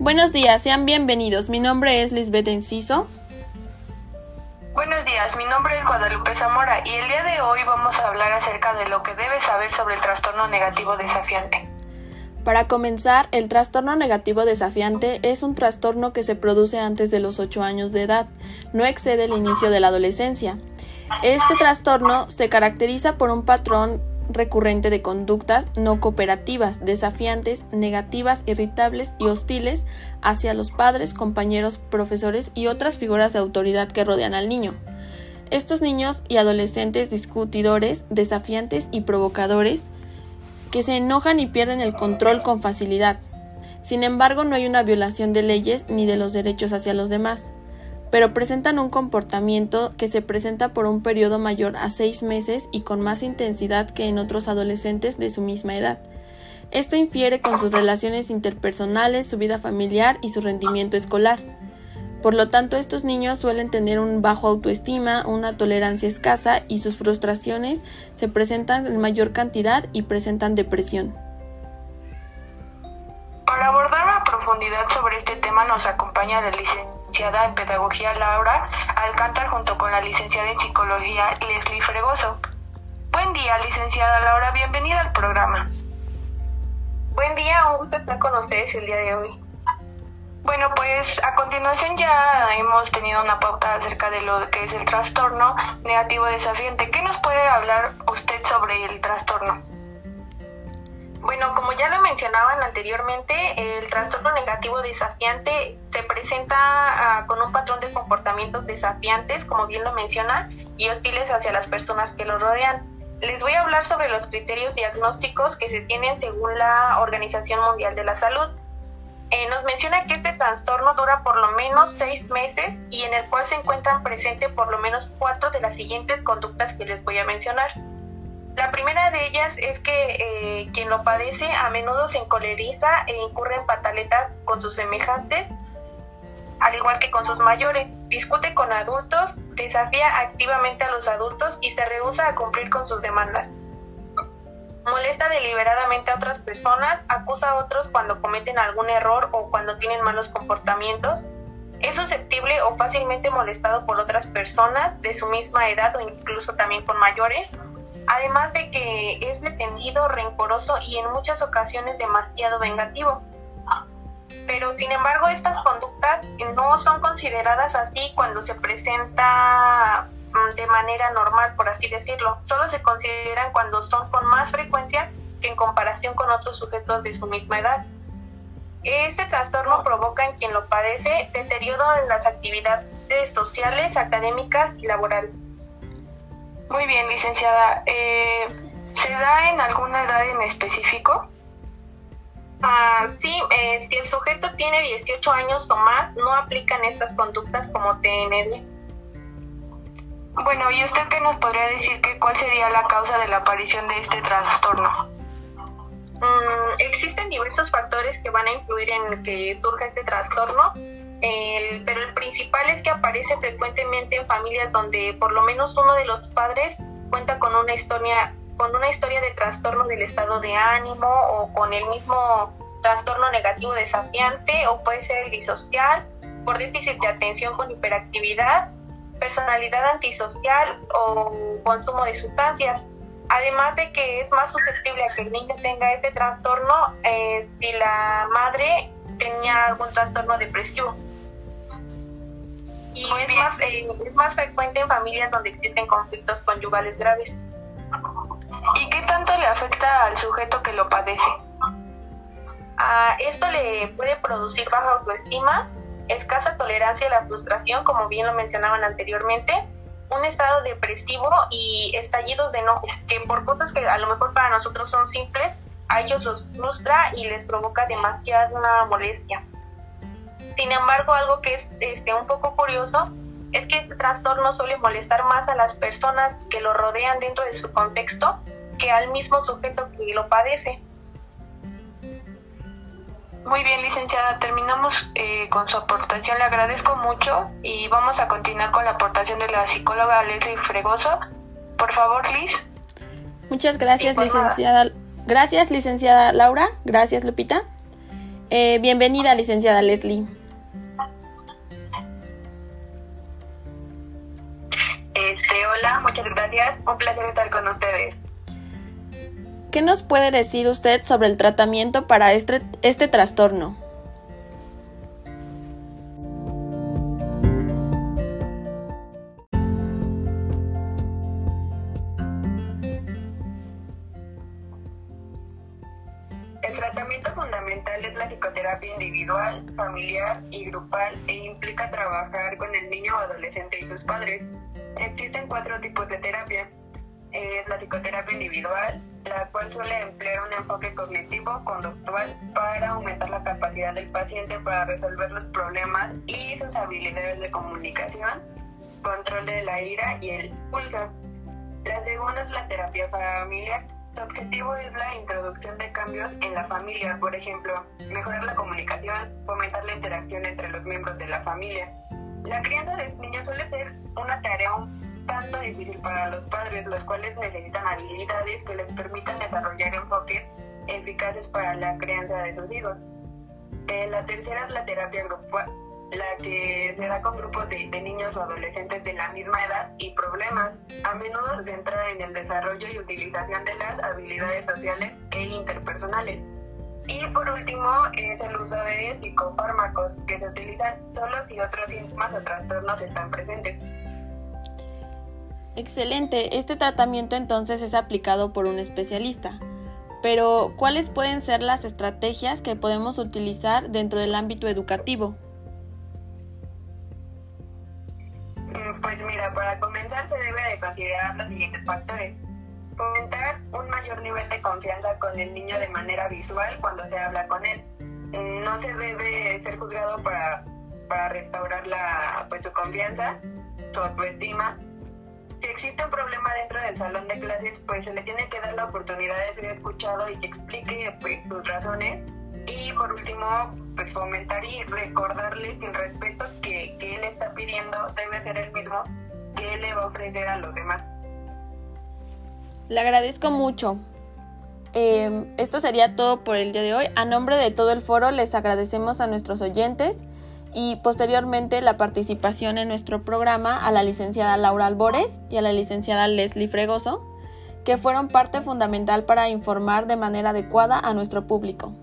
Buenos días, sean bienvenidos. Mi nombre es Lisbeth Enciso. Buenos días, mi nombre es Guadalupe Zamora y el día de hoy vamos a hablar acerca de lo que debes saber sobre el trastorno negativo desafiante. Para comenzar, el trastorno negativo desafiante es un trastorno que se produce antes de los 8 años de edad, no excede el inicio de la adolescencia. Este trastorno se caracteriza por un patrón recurrente de conductas no cooperativas, desafiantes, negativas, irritables y hostiles hacia los padres, compañeros, profesores y otras figuras de autoridad que rodean al niño. Estos niños y adolescentes discutidores, desafiantes y provocadores que se enojan y pierden el control con facilidad. Sin embargo, no hay una violación de leyes ni de los derechos hacia los demás pero presentan un comportamiento que se presenta por un periodo mayor a seis meses y con más intensidad que en otros adolescentes de su misma edad. Esto infiere con sus relaciones interpersonales, su vida familiar y su rendimiento escolar. Por lo tanto, estos niños suelen tener un bajo autoestima, una tolerancia escasa y sus frustraciones se presentan en mayor cantidad y presentan depresión. Para abordar a profundidad sobre este tema nos acompaña la licenciada licenciada en Pedagogía Laura Alcántar junto con la licenciada en Psicología Leslie Fregoso. Buen día, licenciada Laura, bienvenida al programa. Buen día, un gusto estar con ustedes el día de hoy. Bueno, pues a continuación ya hemos tenido una pauta acerca de lo que es el trastorno negativo desafiante. ¿Qué nos puede hablar usted sobre el trastorno? Bueno, como ya lo mencionaban anteriormente, el trastorno negativo desafiante se presenta ah, con un patrón de comportamientos desafiantes, como bien lo menciona, y hostiles hacia las personas que lo rodean. Les voy a hablar sobre los criterios diagnósticos que se tienen según la Organización Mundial de la Salud. Eh, nos menciona que este trastorno dura por lo menos seis meses y en el cual se encuentran presentes por lo menos cuatro de las siguientes conductas que les voy a mencionar. La primera de ellas es que eh, quien lo padece a menudo se encoleriza e incurre en pataletas con sus semejantes, al igual que con sus mayores. Discute con adultos, desafía activamente a los adultos y se rehúsa a cumplir con sus demandas. Molesta deliberadamente a otras personas, acusa a otros cuando cometen algún error o cuando tienen malos comportamientos. Es susceptible o fácilmente molestado por otras personas de su misma edad o incluso también con mayores además de que es detenido, rencoroso y en muchas ocasiones demasiado vengativo. Pero sin embargo estas conductas no son consideradas así cuando se presenta mm, de manera normal, por así decirlo. Solo se consideran cuando son con más frecuencia que en comparación con otros sujetos de su misma edad. Este trastorno provoca en quien lo padece deterioro en las actividades sociales, académicas y laborales. Muy bien, licenciada. Eh, ¿Se da en alguna edad en específico? Ah, sí, eh, si el sujeto tiene 18 años o más, no aplican estas conductas como TND. Bueno, ¿y usted qué nos podría decir que cuál sería la causa de la aparición de este trastorno? Mm, existen diversos factores que van a influir en que surja este trastorno pero el principal es que aparece frecuentemente en familias donde por lo menos uno de los padres cuenta con una historia con una historia de trastorno del estado de ánimo o con el mismo trastorno negativo desafiante o puede ser el disocial por déficit de atención con hiperactividad, personalidad antisocial o consumo de sustancias. Además de que es más susceptible a que el niño tenga este trastorno eh, si la madre tenía algún trastorno depresivo y es más, frecuente en familias donde existen conflictos conyugales graves. ¿Y qué tanto le afecta al sujeto que lo padece? A esto le puede producir baja autoestima, escasa tolerancia a la frustración, como bien lo mencionaban anteriormente, un estado depresivo y estallidos de enojo, que por cosas que a lo mejor para nosotros son simples, a ellos los frustra y les provoca demasiada molestia. Sin embargo, algo que es este, un poco curioso es que este trastorno suele molestar más a las personas que lo rodean dentro de su contexto que al mismo sujeto que lo padece. Muy bien, licenciada, terminamos eh, con su aportación. Le agradezco mucho y vamos a continuar con la aportación de la psicóloga Leslie Fregoso. Por favor, Liz. Muchas gracias, licenciada. Gracias, licenciada Laura. Gracias, Lupita. Eh, bienvenida, licenciada Leslie. Gracias. Un placer estar con ustedes. ¿Qué nos puede decir usted sobre el tratamiento para este, este trastorno? El tratamiento fundamental es la psicoterapia individual, familiar y grupal e implica trabajar con el niño o adolescente y sus padres. Existen cuatro tipos de terapia. Es la psicoterapia individual, la cual suele emplear un enfoque cognitivo-conductual para aumentar la capacidad del paciente para resolver los problemas y sus habilidades de comunicación, control de la ira y el pulso. La segunda es la terapia familiar su objetivo es la introducción de cambios en la familia, por ejemplo, mejorar la comunicación, fomentar la interacción entre los miembros de la familia. La crianza de niños suele ser una tarea un tanto difícil para los padres, los cuales necesitan habilidades que les permitan desarrollar enfoques eficaces para la crianza de sus hijos. Eh, la tercera es la terapia grupal la que se da con grupos de, niños o adolescentes de la misma edad y problemas. A menudo se centra en el desarrollo y utilización de las habilidades sociales e interpersonales. Y por último es el uso de psicofármacos que se utilizan solo si otros síntomas o trastornos están presentes. Excelente, este tratamiento entonces es aplicado por un especialista. Pero, ¿cuáles pueden ser las estrategias que podemos utilizar dentro del ámbito educativo? Pues mira, para comenzar se debe de considerar los siguientes factores. Fomentar un mayor nivel de confianza con el niño de manera visual cuando se habla con él. No se debe ser juzgado para, para restaurar la, pues, su confianza, su autoestima. Si existe un problema dentro del salón de clases, pues se le tiene que dar la oportunidad de ser escuchado y que explique pues, sus razones y por último, pues fomentar y recordarle sin respeto que, que él está pidiendo debe ser el mismo que él le va a ofrecer a los demás. Le agradezco mucho. Em, esto sería todo por el día de hoy. A nombre de todo el foro les agradecemos a nuestros oyentes y posteriormente la participación en nuestro programa a la licenciada Laura Albores y a la licenciada Leslie Fregoso, que fueron parte fundamental para informar de manera adecuada a nuestro público.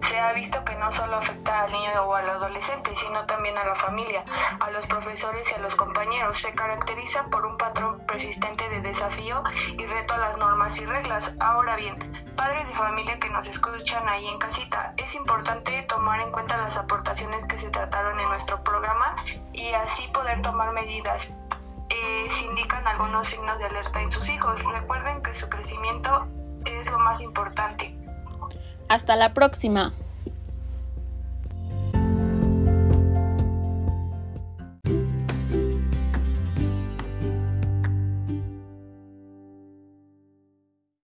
Se ha visto que no solo afecta al niño o al adolescente, sino también a la familia, a los profesores y a los compañeros. Se caracteriza por un patrón persistente de desafío y reto a las normas y reglas. Ahora bien, padres de familia que nos escuchan ahí en casita, es importante tomar en cuenta las aportaciones que se trataron en nuestro programa y así poder tomar medidas eh, indican algunos signos de alerta en sus hijos. Recuerden que su crecimiento es lo más importante. Hasta la próxima.